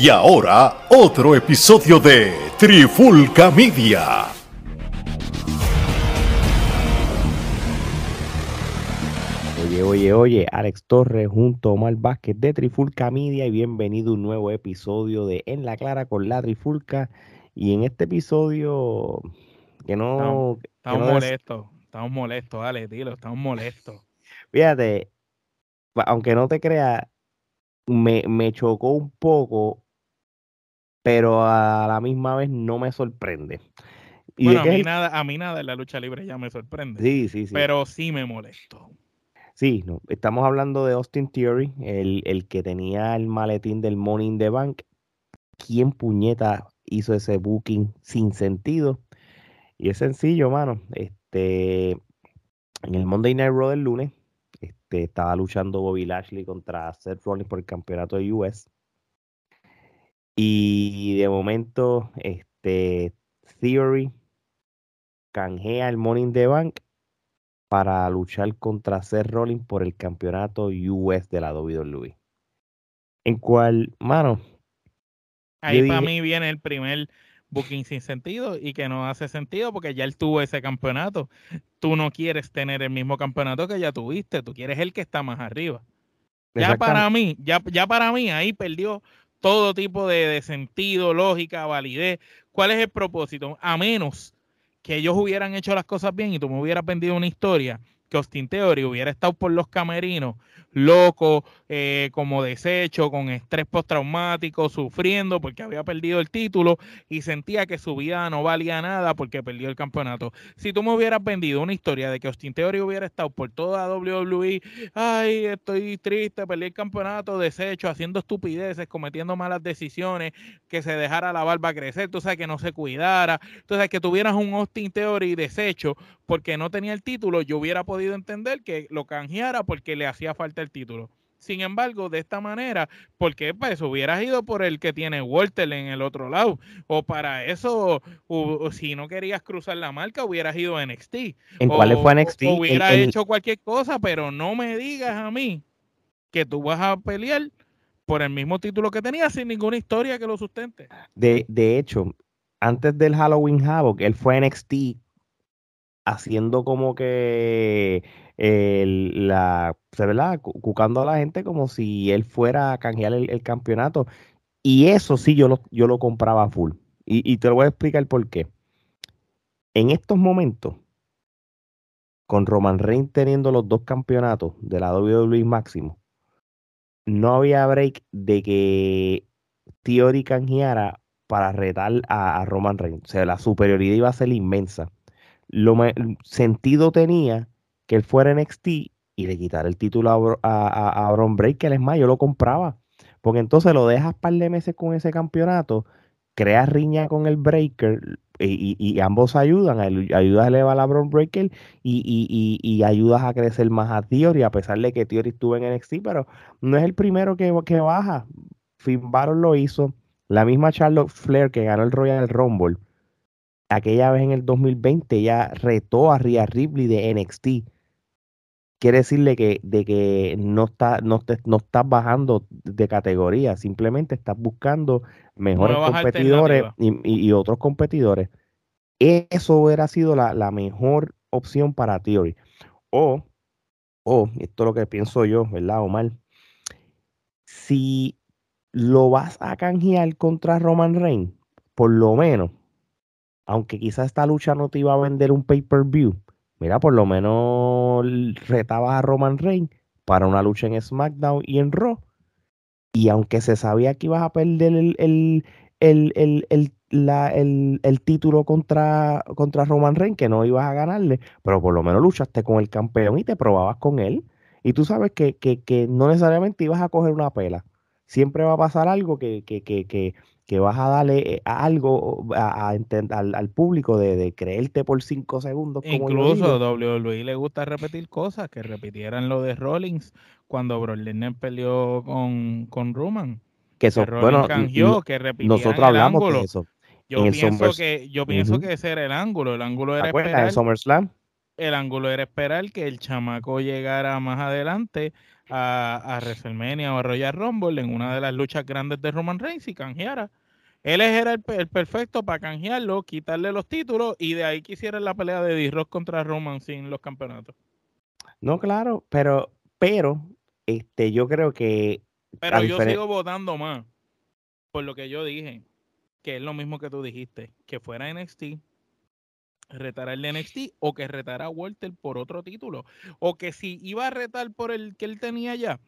Y ahora, otro episodio de Trifulca Media. Oye, oye, oye, Alex Torres junto a Omar Vázquez de Trifulca Media y bienvenido a un nuevo episodio de En la Clara con la Trifulca. Y en este episodio que no... Estamos, estamos molestos, estamos molestos, Alex, dilo, estamos molestos. Fíjate, aunque no te creas, me, me chocó un poco, pero a la misma vez no me sorprende. Y bueno, a mí, nada, a mí nada en la lucha libre ya me sorprende. Sí, sí, sí. Pero sí me molesto. Sí, no, estamos hablando de Austin Theory, el, el que tenía el maletín del Money in the Bank. ¿Quién puñeta hizo ese booking sin sentido? Y es sencillo, mano. Este, en el Monday Night Raw del lunes, este, estaba luchando Bobby Lashley contra Seth Rollins por el campeonato de US. Y de momento, este, Theory canjea el Money in the Bank para luchar contra Seth Rollins por el campeonato US de la WWE. En cual, mano. Ahí para mí viene el primer booking sin sentido y que no hace sentido porque ya él tuvo ese campeonato. Tú no quieres tener el mismo campeonato que ya tuviste, tú quieres el que está más arriba. Ya para mí, ya, ya para mí ahí perdió todo tipo de, de sentido, lógica, validez. ¿Cuál es el propósito? A menos que ellos hubieran hecho las cosas bien y tú me hubieras vendido una historia que Austin Theory hubiera estado por los camerinos loco, eh, como desecho, con estrés postraumático, sufriendo porque había perdido el título y sentía que su vida no valía nada porque perdió el campeonato. Si tú me hubieras vendido una historia de que Austin Theory hubiera estado por toda WWE, ay, estoy triste, perdí el campeonato, desecho, haciendo estupideces, cometiendo malas decisiones, que se dejara la barba crecer, tú sabes, que no se cuidara, tú sabes, que tuvieras un Austin Theory desecho porque no tenía el título, yo hubiera podido entender que lo canjeara porque le hacía falta el título. Sin embargo, de esta manera, porque para eso hubieras ido por el que tiene Walter en el otro lado, o para eso, o, si no querías cruzar la marca, hubieras ido a NXT. ¿En cuál fue NXT? O hubiera hecho cualquier cosa, pero no me digas a mí que tú vas a pelear por el mismo título que tenías sin ninguna historia que lo sustente. De, de hecho, antes del Halloween Havoc, él fue a NXT haciendo como que el, la, ¿verdad? Cucando a la gente como si él fuera a canjear el, campeonato. Y eso sí yo lo, yo lo compraba full. Y, y, te lo voy a explicar por qué. En estos momentos, con Roman Reigns teniendo los dos campeonatos de la WWE máximo, no había break de que Theory canjeara para retar a, a Roman Reigns. O sea, la superioridad iba a ser inmensa lo sentido tenía que él fuera NXT y le quitara el título a, a, a Bron Breaker, es más, yo lo compraba. Porque entonces lo dejas par de meses con ese campeonato, creas riña con el Breaker y, ambos ayudan, ayudas a elevar a Bron Breaker y, y, ayudas a crecer más a Theory, a pesar de que Theory estuvo en NXT, pero no es el primero que, que baja. Finn Balor lo hizo, la misma Charlotte Flair que ganó el Royal Rumble aquella vez en el 2020 ya retó a Rhea Ripley de NXT. Quiere decirle que, de que no, está, no, no estás bajando de categoría, simplemente estás buscando mejores competidores y, otros competidores. Eso hubiera sido la, la mejor opción para Theory. O, o, esto es lo que pienso yo, ¿verdad, Omar? Si lo vas a canjear contra Roman Reigns, por lo menos aunque quizás esta lucha no te iba a vender un pay-per-view, mira, por lo menos retabas a Roman Reigns para una lucha en SmackDown y en Raw. Y aunque se sabía que ibas a perder el, el, el, el título contra, contra Roman Reigns, que no ibas a ganarle, pero por lo menos luchaste con el campeón y te probababas con él. Y tú sabes que, que, que no necesariamente ibas a coger una pela. Siempre va a pasar algo que, que, que, que vas a darle eh, algo a, al, público de, creerte por cinco segundos. Incluso WWE le gusta repetir cosas, que repitieran lo de Rollins cuando Brock Lesnar peleó con, con Roman. Que eso, bueno, que nosotros hablamos de eso. Yo pienso, que, yo pienso que ese era el ángulo, el ángulo era esperar. SummerSlam? el ángulo era esperar que el chamaco llegara más adelante a, a WrestleMania o a Royal Rumble en una de las luchas grandes de Roman Reigns y canjeara. Él era el, perfecto para canjearlo, quitarle los títulos y de ahí quisiera la pelea de D-Rock contra Roman sin los campeonatos. No, claro, pero, pero, este, yo creo que. Pero yo sigo votando más por lo que yo dije, que es lo mismo que tú dijiste, que fuera NXT, retar el NXT o que retara a Walter por otro título, o que si iba a retar por el que él tenía ya,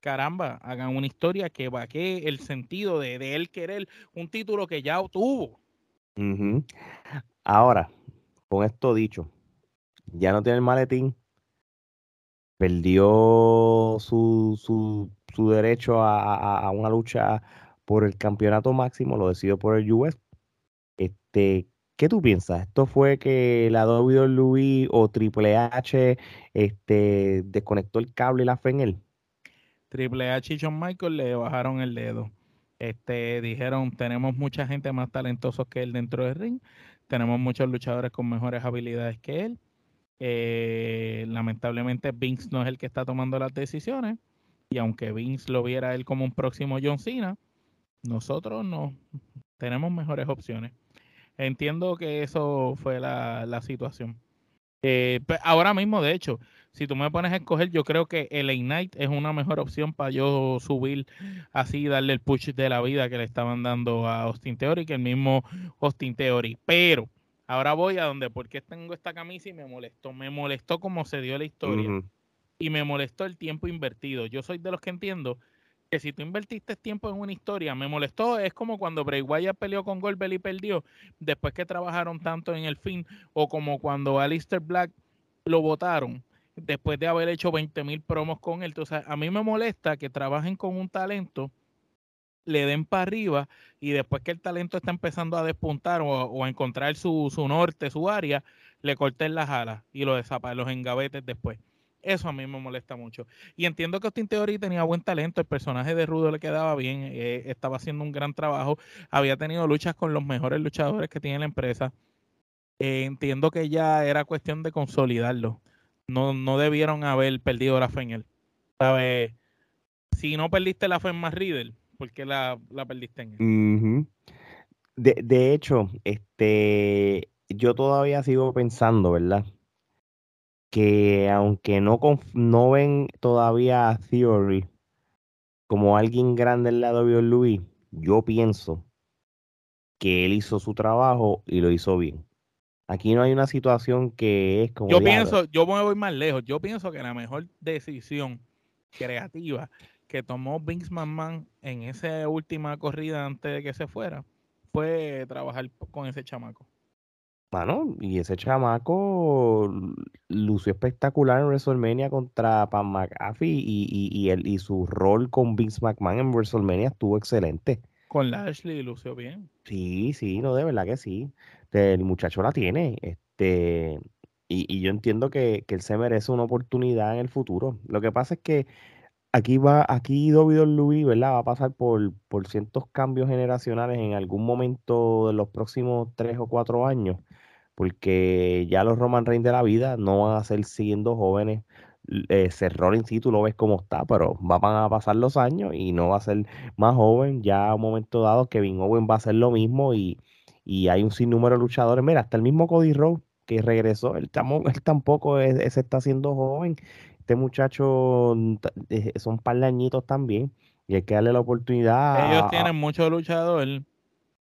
caramba, hagan una historia que vaque el sentido de, de él querer un título que ya obtuvo. Ahora, con esto dicho, ya no tiene el maletín, perdió su, su, su derecho a, a, una lucha por el campeonato máximo, lo decidió por el US. Este, ¿Qué tú piensas? ¿Esto fue que la WWE o Triple H este, desconectó el cable y la fe en él? Triple H y John Michael le bajaron el dedo. Este, dijeron, tenemos mucha gente más talentosa que él dentro del ring, tenemos muchos luchadores con mejores habilidades que él. Eh, lamentablemente Vince no es el que está tomando las decisiones y aunque Vince lo viera él como un próximo John Cena, nosotros no tenemos mejores opciones. Entiendo que eso fue la, situación. Eh, pues, ahora mismo, de hecho, si tú me pones a escoger, yo creo que el Ignite es una mejor opción para yo subir así, darle el push de la vida que le estaban dando a Austin Theory, que el mismo Austin Theory. Pero ahora voy a donde, porque tengo esta camisa y me molestó. Me molestó cómo se dio la historia. Y me molestó el tiempo invertido. Yo soy de los que entiendo que si tú invertiste tiempo en una historia, me molestó, es como cuando Bray Wyatt peleó con Goldberg y perdió, después que trabajaron tanto en el fin, o como cuando Alistair Black lo votaron, después de haber hecho 20 mil promos con él. Entonces, a mí me molesta que trabajen con un talento, le den para arriba y después que el talento está empezando a despuntar o, a encontrar su, su, norte, su área, le corten las alas y lo desaparecen los engavetes después. Eso a mí me molesta mucho. Y entiendo que Austin Theory tenía buen talento, el personaje de Rudo le quedaba bien, eh, estaba haciendo un gran trabajo, había tenido luchas con los mejores luchadores que tiene la empresa. Eh, entiendo que ya era cuestión de consolidarlo. No, no debieron haber perdido la fe en él. Si no perdiste la fe en Más Riddle, ¿por qué la, perdiste en él? de, de hecho, este, yo todavía sigo pensando, ¿verdad? Que aunque no, no ven todavía a Theory como alguien grande en la WWE, yo pienso que él hizo su trabajo y lo hizo bien. Aquí no hay una situación que es como... Yo pienso, yo me voy más lejos, yo pienso que la mejor decisión creativa que tomó Vince McMahon en esa última corrida antes de que se fuera fue trabajar con ese chamaco y ese chamaco lució espectacular en WrestleMania contra Pan McAfee y, y, el, y su rol con Vince McMahon en WrestleMania estuvo excelente. Con Lashley lució bien. Sí, sí, no, de verdad que sí. El muchacho la tiene. Este, y, yo entiendo que, él se merece una oportunidad en el futuro. Lo que pasa es que aquí va, aquí WWE, ¿verdad? Va a pasar por, por ciertos cambios generacionales en algún momento de los próximos tres o cuatro años porque ya los Roman Reigns de la vida no van a ser siendo jóvenes. Eh, Seth Rollins sí, tú lo ves como está, pero van a pasar los años y no va a ser más joven. Ya a un momento dado Kevin Owen va a hacer lo mismo y, hay un sinnúmero de luchadores. Mira, hasta el mismo Cody Rhodes que regresó, él, tampoco se está haciendo joven. Este muchacho eh, son un par de añitos también y hay que darle la oportunidad. Ellos tienen mucho luchador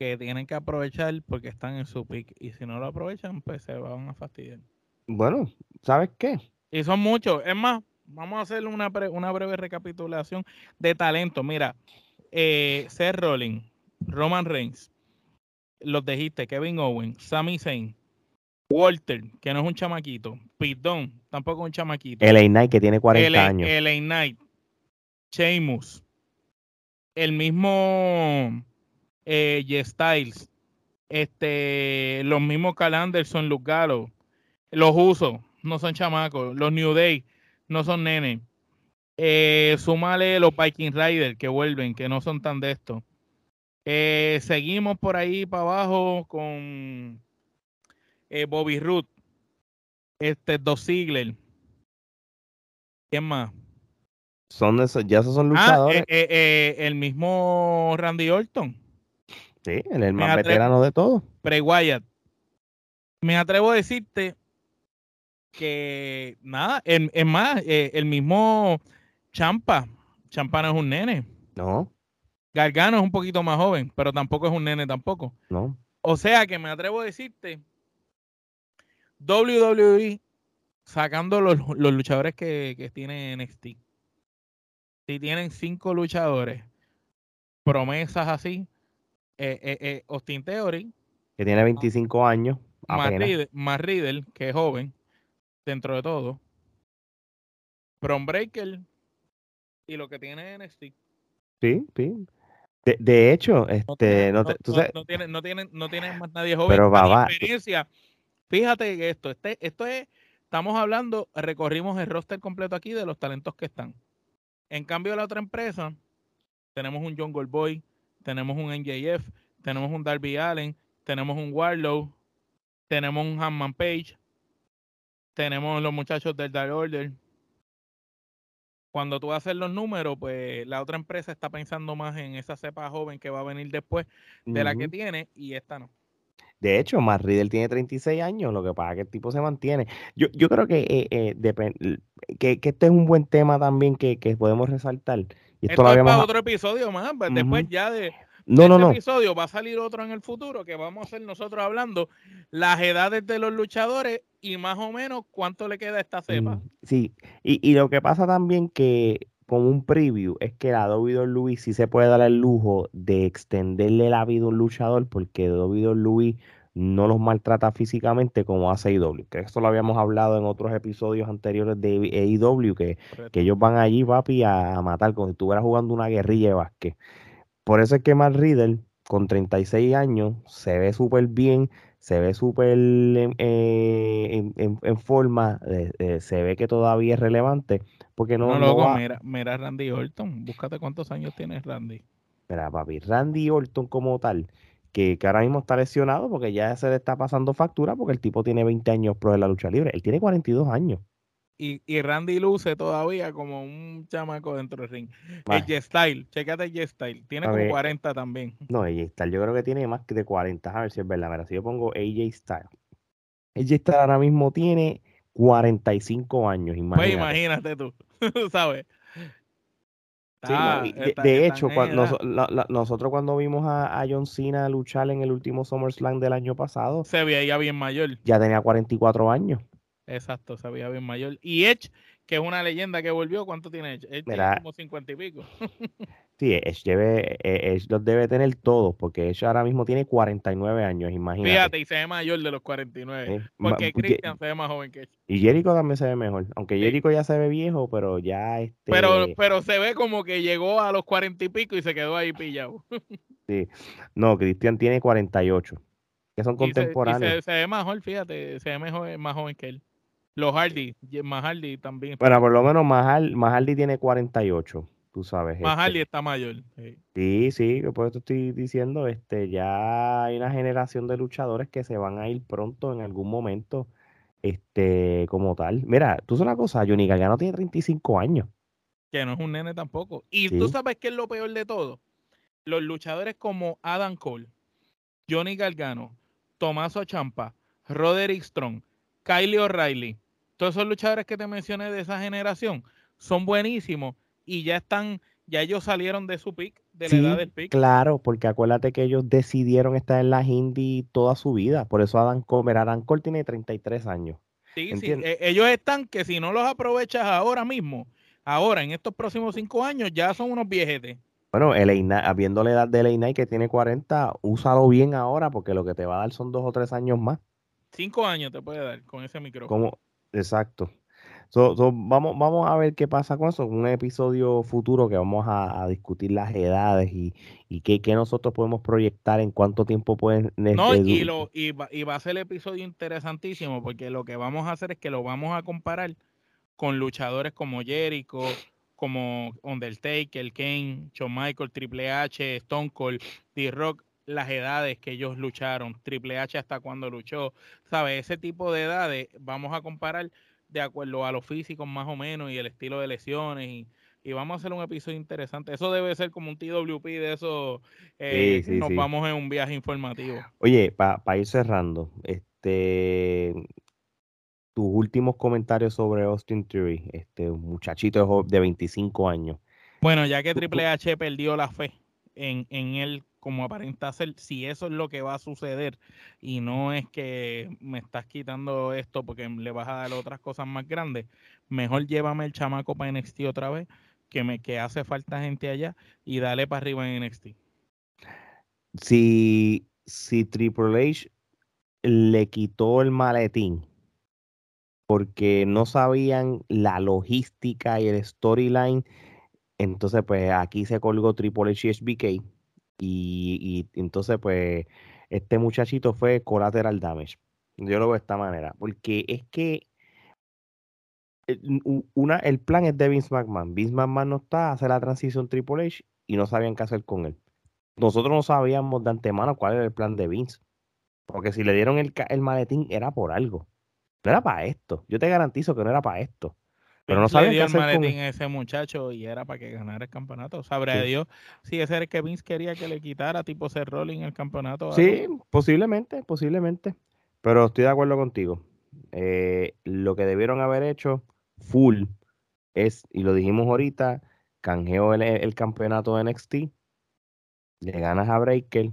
que tienen que aprovechar porque están en su pick y si no lo aprovechan, pues se van a fastidiar. Bueno, ¿sabes qué? Y son muchos. Es más, vamos a hacer una, una breve recapitulación de talento. Mira, eh, Seth Rollins, Roman Reigns, los dijiste, Kevin Owen, Sami Zayn, Walter, que no es un chamaquito, Pete tampoco un chamaquito. El Knight, que tiene 40 años. El Knight, Sheamus, el mismo eh, Styles, este, los mismos Cal Anderson, Luke Gallo, los usos, no son chamacos, los New Day, no son nenes. Eh, súmale los Viking Riders que vuelven, que no son tan de esto. Eh, seguimos por ahí para abajo con eh, Bobby Root. este, Dos Ziggler. ¿Quién más? Son esos, ya esos son ah, luchadores. Eh, eh, el mismo Randy Orton. Sí, el, más veterano de todos. Bray Wyatt. Me atrevo a decirte que nada, es más, eh, el mismo Champa. Champa no es un nene. No. Gargano es un poquito más joven, pero tampoco es un nene tampoco. No. O sea que me atrevo a decirte, WWE sacando los, luchadores que, que tiene NXT. Si tienen cinco luchadores, promesas así, eh, eh, eh, Austin Theory. Que tiene 25 años. Más Riddle, que es joven, dentro de todo. Bron Breaker y lo que tiene NXT. Sí, sí. De, hecho, este, no, tiene, no, tiene, no tiene más nadie joven. Pero va, experiencia. Fíjate que esto, este, esto es, estamos hablando, recorrimos el roster completo aquí de los talentos que están. En cambio, la otra empresa, tenemos un John Goldboy, tenemos un NJF, tenemos un Darby Allen, tenemos un Warlow, tenemos un Hanman Page, tenemos los muchachos del Dark Order. Cuando tú haces los números, pues la otra empresa está pensando más en esa cepa joven que va a venir después de la que tiene y esta no. De hecho, Matt Riddle tiene 36 años, lo que pasa es que el tipo se mantiene. Yo, yo creo que, eh, eh que, que, este es un buen tema también que, que podemos resaltar. Y esto, es para otro episodio más, pues, después ya de, no, no, no. episodio va a salir otro en el futuro que vamos a hacer nosotros hablando las edades de los luchadores y más o menos cuánto le queda a esta cepa. Mm, sí, y, y lo que pasa también que como un preview es que la WWE sí se puede dar el lujo de extenderle la vida a un luchador porque WWE no los maltrata físicamente como hace AEW. Que esto lo habíamos hablado en otros episodios anteriores de AEW, que, que ellos van allí, papi, a, matar como si estuvieras jugando una guerrilla de básquet. Por eso es que Matt Riddle, con 36 años, se ve súper bien, se ve súper en, eh, forma, se ve que todavía es relevante. Porque no, no, mira, mira Randy Orton, búscate cuántos años tiene Randy. Mira, papi, Randy Orton como tal, que, ahora mismo está lesionado porque ya se le está pasando factura porque el tipo tiene 20 años pro de la lucha libre. Él tiene 42 años. Y, y Randy luce todavía como un chamaco dentro del ring. El G-Style, chécate el G-Style. Tiene como 40 también. No, el G-Style yo creo que tiene más que de 40. A ver si es verdad. Mira, si yo pongo AJ Style. AJ Style ahora mismo tiene 45 años. Imagínate. Pues imagínate tú, ¿sabes? De, hecho, nosotros cuando vimos a, John Cena luchar en el último SummerSlam del año pasado, se veía ya bien mayor. Ya tenía 44 años. Exacto, se veía bien mayor. Y Edge, que es una leyenda que volvió, ¿cuánto tiene Edge? Edge tiene como 50 y pico. sí, Edge, debe, Edge los debe tener todos, porque Edge ahora mismo tiene 49 años, imagínate. Fíjate, y se ve mayor de los 49. porque Christian se ve más joven que Edge. Y Jericho también se ve mejor, aunque Jericho ya se ve viejo, pero ya este... Pero, pero se ve como que llegó a los 40 y pico y se quedó ahí pillado. sí, no, Christian tiene 48, que son contemporáneos. Se, ve mejor, fíjate, se ve mejor, más joven que él. Los Hardy, más Hardy también. Bueno, por lo menos más Hardy tiene 48, tú sabes. Más este. está mayor. Sí, sí, por eso estoy diciendo, este, ya hay una generación de luchadores que se van a ir pronto en algún momento, este, como tal. Mira, tú sabes una cosa, Johnny Gargano tiene 35 años. Que no es un nene tampoco. Y tú sabes qué es lo peor de todo. Los luchadores como Adam Cole, Johnny Gargano, Tomaso Champa, Roderick Strong, Kylie O'Reilly, todos esos luchadores que te mencioné de esa generación son buenísimos y ya están, ya ellos salieron de su pick, de la edad del pick. Claro, porque acuérdate que ellos decidieron estar en las indie toda su vida. Por eso Adam Cole, Adam Cole tiene 33 años. Sí, sí. E, ellos están que si no los aprovechas ahora mismo, ahora en estos próximos cinco años, ya son unos viejetes. Bueno, el habiendo la edad de Leinay que tiene 40, úsalo bien ahora porque lo que te va a dar son dos o tres años más. Cinco años te puede dar con ese micrófono. Como, Exacto. Vamos, vamos a ver qué pasa con eso. Un episodio futuro que vamos a, discutir las edades y, y qué, nosotros podemos proyectar en cuánto tiempo pueden. No, y, lo, y, va, y va a ser el episodio interesantísimo porque lo que vamos a hacer es que lo vamos a comparar con luchadores como Jericho, como Undertaker, Kane, Shawn Michael, Triple H, Stone Cold, D-Rock, las edades que ellos lucharon, Triple H hasta cuando luchó, ¿sabes? Ese tipo de edades vamos a comparar de acuerdo a los físicos más o menos y el estilo de lesiones y, vamos a hacer un episodio interesante. Eso debe ser como un TWP de eso. Eh, nos vamos en un viaje informativo. Oye, para ir cerrando, este tus últimos comentarios sobre Austin Theory, este muchachito de 25 años. Bueno, ya que Triple H perdió la fe en, en él como aparenta ser, si eso es lo que va a suceder y no es que me estás quitando esto porque le vas a dar otras cosas más grandes, mejor llévame el chamaco para NXT otra vez, que me que hace falta gente allá y dale para arriba en NXT. Si, si Triple H le quitó el maletín porque no sabían la logística y el storyline, entonces pues aquí se colgó Triple H y HBK y, entonces, pues, este muchachito fue collateral damage. Yo lo veo de esta manera. Porque es que una, el plan es de Vince McMahon. Vince McMahon no está a hacer la transición Triple H y no sabían qué hacer con él. Nosotros no sabíamos de antemano cuál era el plan de Vince. Porque si le dieron el, el maletín era por algo. No era para esto. Yo te garantizo que no era para esto. Pero no sabía qué hacer con ese muchacho y era para que ganara el campeonato. Sabrá Dios si ese era el que Vince quería que le quitara, tipo ser Rolling el campeonato. Sí, posiblemente, posiblemente. Pero estoy de acuerdo contigo. Eh, lo que debieron haber hecho full es, y lo dijimos ahorita, canjeo el, campeonato de NXT, le ganas a Breaker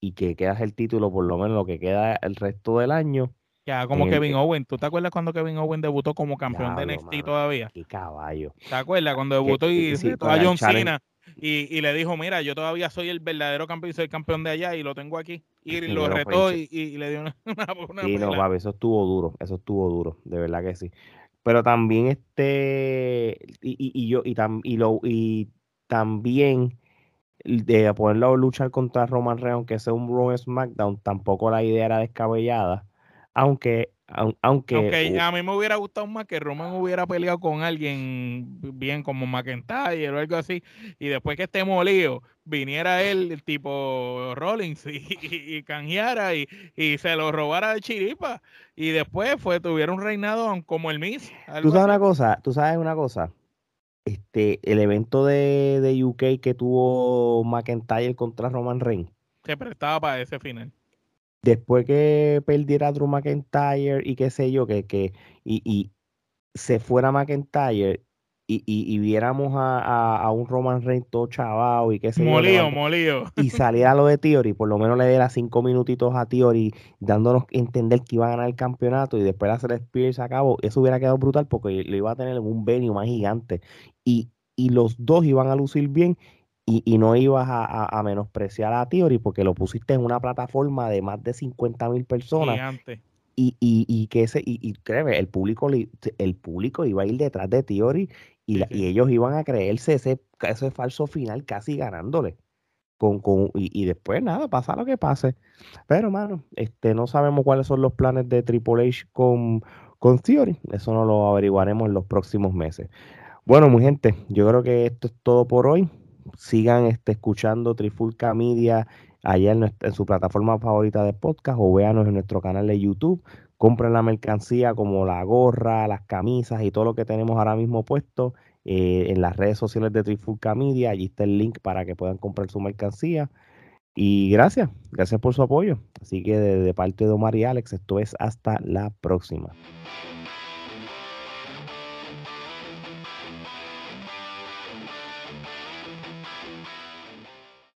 y que quedas el título por lo menos lo que queda el resto del año ya, como Kevin Owen. ¿Tú te acuerdas cuando Kevin Owen debutó como campeón de NXT todavía? Qué caballo. ¿Te acuerdas cuando debutó y sí, a John Cena? Y, le dijo, mira, yo todavía soy el verdadero campeón, soy el campeón de allá y lo tengo aquí. Y lo retó y, le dio una, una, Sí, no, papi, eso estuvo duro, eso estuvo duro, de verdad que sí. Pero también este, y, y yo, y, y, lo, y también de ponerlo a luchar contra Roman Reigns, aunque sea un Raw SmackDown, tampoco la idea era descabellada aunque aunque, a mí me hubiera gustado más que Roman hubiera peleado con alguien bien como McIntyre o algo así, y después que esté molido, viniera él, el tipo Rollins, y, y, canjeara y, se lo robara de chiripa, y después fue, tuviera un reinado como el Miss. Tú sabes una cosa, tú sabes una cosa, este, el evento de, de UK que tuvo McIntyre contra Roman Reigns. Se prestaba para ese final después que perdiera Drew McIntyre y qué sé yo, que, que y, y se fuera McIntyre y, y, viéramos a, a, un Roman Reigns todo chavado y qué sé yo. Molío, Y saliera lo de Theory, por lo menos le diera cinco minutitos a Theory, dándonos a entender que iba a ganar el campeonato y después hacer Spears a cabo. Eso hubiera quedado brutal porque lo iba a tener un venue más gigante. Y, y los dos iban a lucir bien y, no ibas a, menospreciar a Theory porque lo pusiste en una plataforma de más de 50 mil personas. Y, y, y, que ese, y, créeme, el público, el público iba a ir detrás de Theory y, y ellos iban a creerse ese, ese falso final casi ganándole. Con, con, y, después nada, pasa lo que pase. Pero, mano, este, no sabemos cuáles son los planes de Triple H con, con Theory. Eso no lo averiguaremos en los próximos meses. Bueno, mi gente, yo creo que esto es todo por hoy sigan este, escuchando Trifulca Media allá en, su plataforma favorita de podcast o véanos en nuestro canal de YouTube. Compren la mercancía como la gorra, las camisas y todo lo que tenemos ahora mismo puesto eh, en las redes sociales de Trifulca Media. Allí está el link para que puedan comprar su mercancía. Y gracias, gracias por su apoyo. Así que de, de parte de Omar y Alex, esto es hasta la próxima.